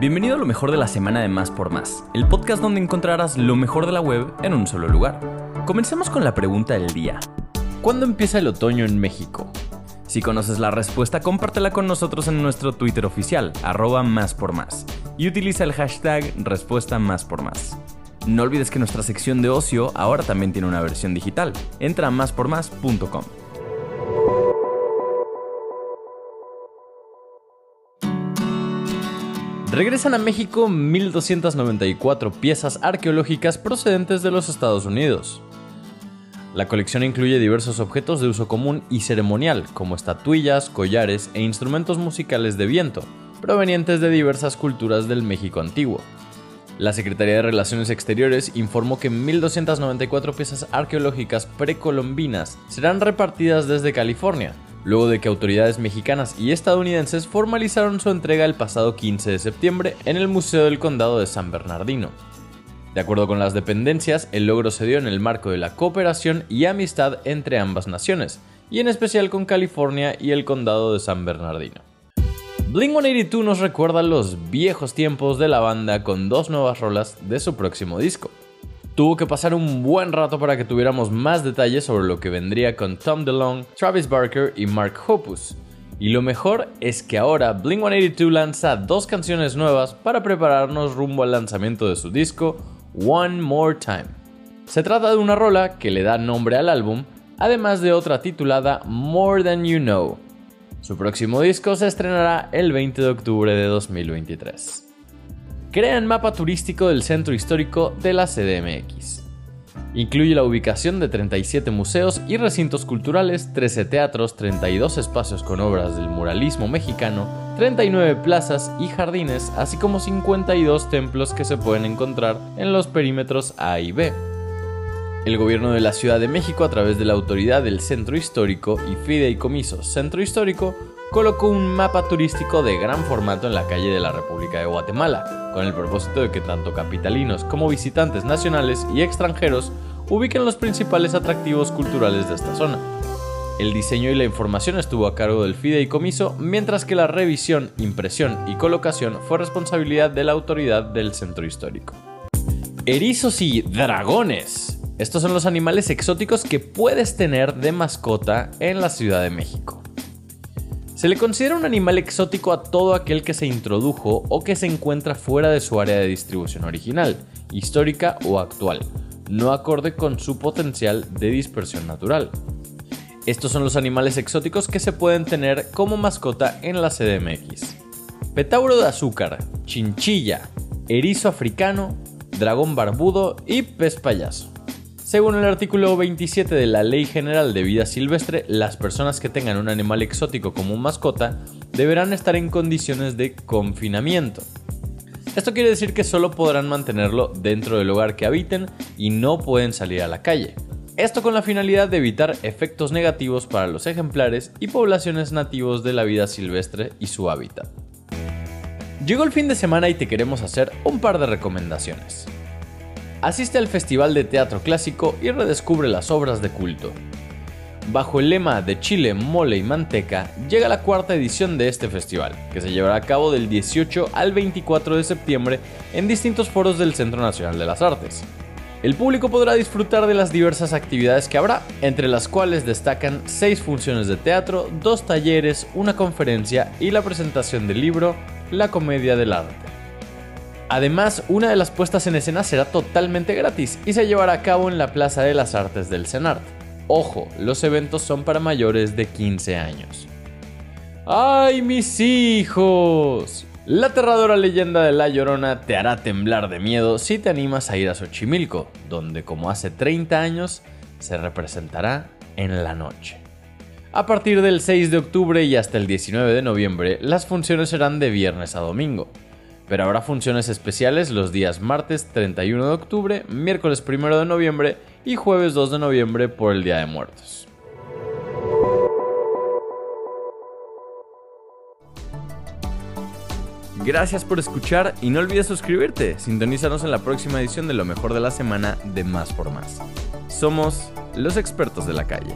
Bienvenido a lo mejor de la semana de Más por Más, el podcast donde encontrarás lo mejor de la web en un solo lugar. Comencemos con la pregunta del día. ¿Cuándo empieza el otoño en México? Si conoces la respuesta, compártela con nosotros en nuestro Twitter oficial, arroba más por más, y utiliza el hashtag respuesta más por más. No olvides que nuestra sección de ocio ahora también tiene una versión digital. Entra a máspormás.com. Regresan a México 1.294 piezas arqueológicas procedentes de los Estados Unidos. La colección incluye diversos objetos de uso común y ceremonial, como estatuillas, collares e instrumentos musicales de viento, provenientes de diversas culturas del México antiguo. La Secretaría de Relaciones Exteriores informó que 1.294 piezas arqueológicas precolombinas serán repartidas desde California, luego de que autoridades mexicanas y estadounidenses formalizaron su entrega el pasado 15 de septiembre en el Museo del Condado de San Bernardino. De acuerdo con las dependencias, el logro se dio en el marco de la cooperación y amistad entre ambas naciones, y en especial con California y el Condado de San Bernardino. Blink 182 nos recuerda los viejos tiempos de la banda con dos nuevas rolas de su próximo disco. Tuvo que pasar un buen rato para que tuviéramos más detalles sobre lo que vendría con Tom DeLonge, Travis Barker y Mark Hoppus. Y lo mejor es que ahora Blink 182 lanza dos canciones nuevas para prepararnos rumbo al lanzamiento de su disco One More Time. Se trata de una rola que le da nombre al álbum, además de otra titulada More Than You Know. Su próximo disco se estrenará el 20 de octubre de 2023 crean mapa turístico del centro histórico de la CDMX. Incluye la ubicación de 37 museos y recintos culturales, 13 teatros, 32 espacios con obras del muralismo mexicano, 39 plazas y jardines, así como 52 templos que se pueden encontrar en los perímetros A y B. El gobierno de la Ciudad de México, a través de la autoridad del Centro Histórico y Fideicomiso Centro Histórico, colocó un mapa turístico de gran formato en la calle de la República de Guatemala, con el propósito de que tanto capitalinos como visitantes nacionales y extranjeros ubiquen los principales atractivos culturales de esta zona. El diseño y la información estuvo a cargo del fideicomiso, mientras que la revisión, impresión y colocación fue responsabilidad de la autoridad del centro histórico. Erizos y dragones. Estos son los animales exóticos que puedes tener de mascota en la Ciudad de México. Se le considera un animal exótico a todo aquel que se introdujo o que se encuentra fuera de su área de distribución original, histórica o actual, no acorde con su potencial de dispersión natural. Estos son los animales exóticos que se pueden tener como mascota en la CDMX. Petauro de azúcar, chinchilla, erizo africano, dragón barbudo y pez payaso. Según el artículo 27 de la Ley General de Vida Silvestre, las personas que tengan un animal exótico como mascota deberán estar en condiciones de confinamiento. Esto quiere decir que solo podrán mantenerlo dentro del lugar que habiten y no pueden salir a la calle. Esto con la finalidad de evitar efectos negativos para los ejemplares y poblaciones nativos de la vida silvestre y su hábitat. Llegó el fin de semana y te queremos hacer un par de recomendaciones asiste al Festival de Teatro Clásico y redescubre las obras de culto. Bajo el lema de Chile, Mole y Manteca, llega la cuarta edición de este festival, que se llevará a cabo del 18 al 24 de septiembre en distintos foros del Centro Nacional de las Artes. El público podrá disfrutar de las diversas actividades que habrá, entre las cuales destacan seis funciones de teatro, dos talleres, una conferencia y la presentación del libro La Comedia del Arte. Además, una de las puestas en escena será totalmente gratis y se llevará a cabo en la Plaza de las Artes del CENART. Ojo, los eventos son para mayores de 15 años. ¡Ay, mis hijos! La aterradora leyenda de La Llorona te hará temblar de miedo si te animas a ir a Xochimilco, donde como hace 30 años se representará en la noche. A partir del 6 de octubre y hasta el 19 de noviembre, las funciones serán de viernes a domingo pero habrá funciones especiales los días martes 31 de octubre, miércoles 1 de noviembre y jueves 2 de noviembre por el Día de Muertos. Gracias por escuchar y no olvides suscribirte. Sintonízanos en la próxima edición de lo mejor de la semana de Más por Más. Somos los expertos de la calle.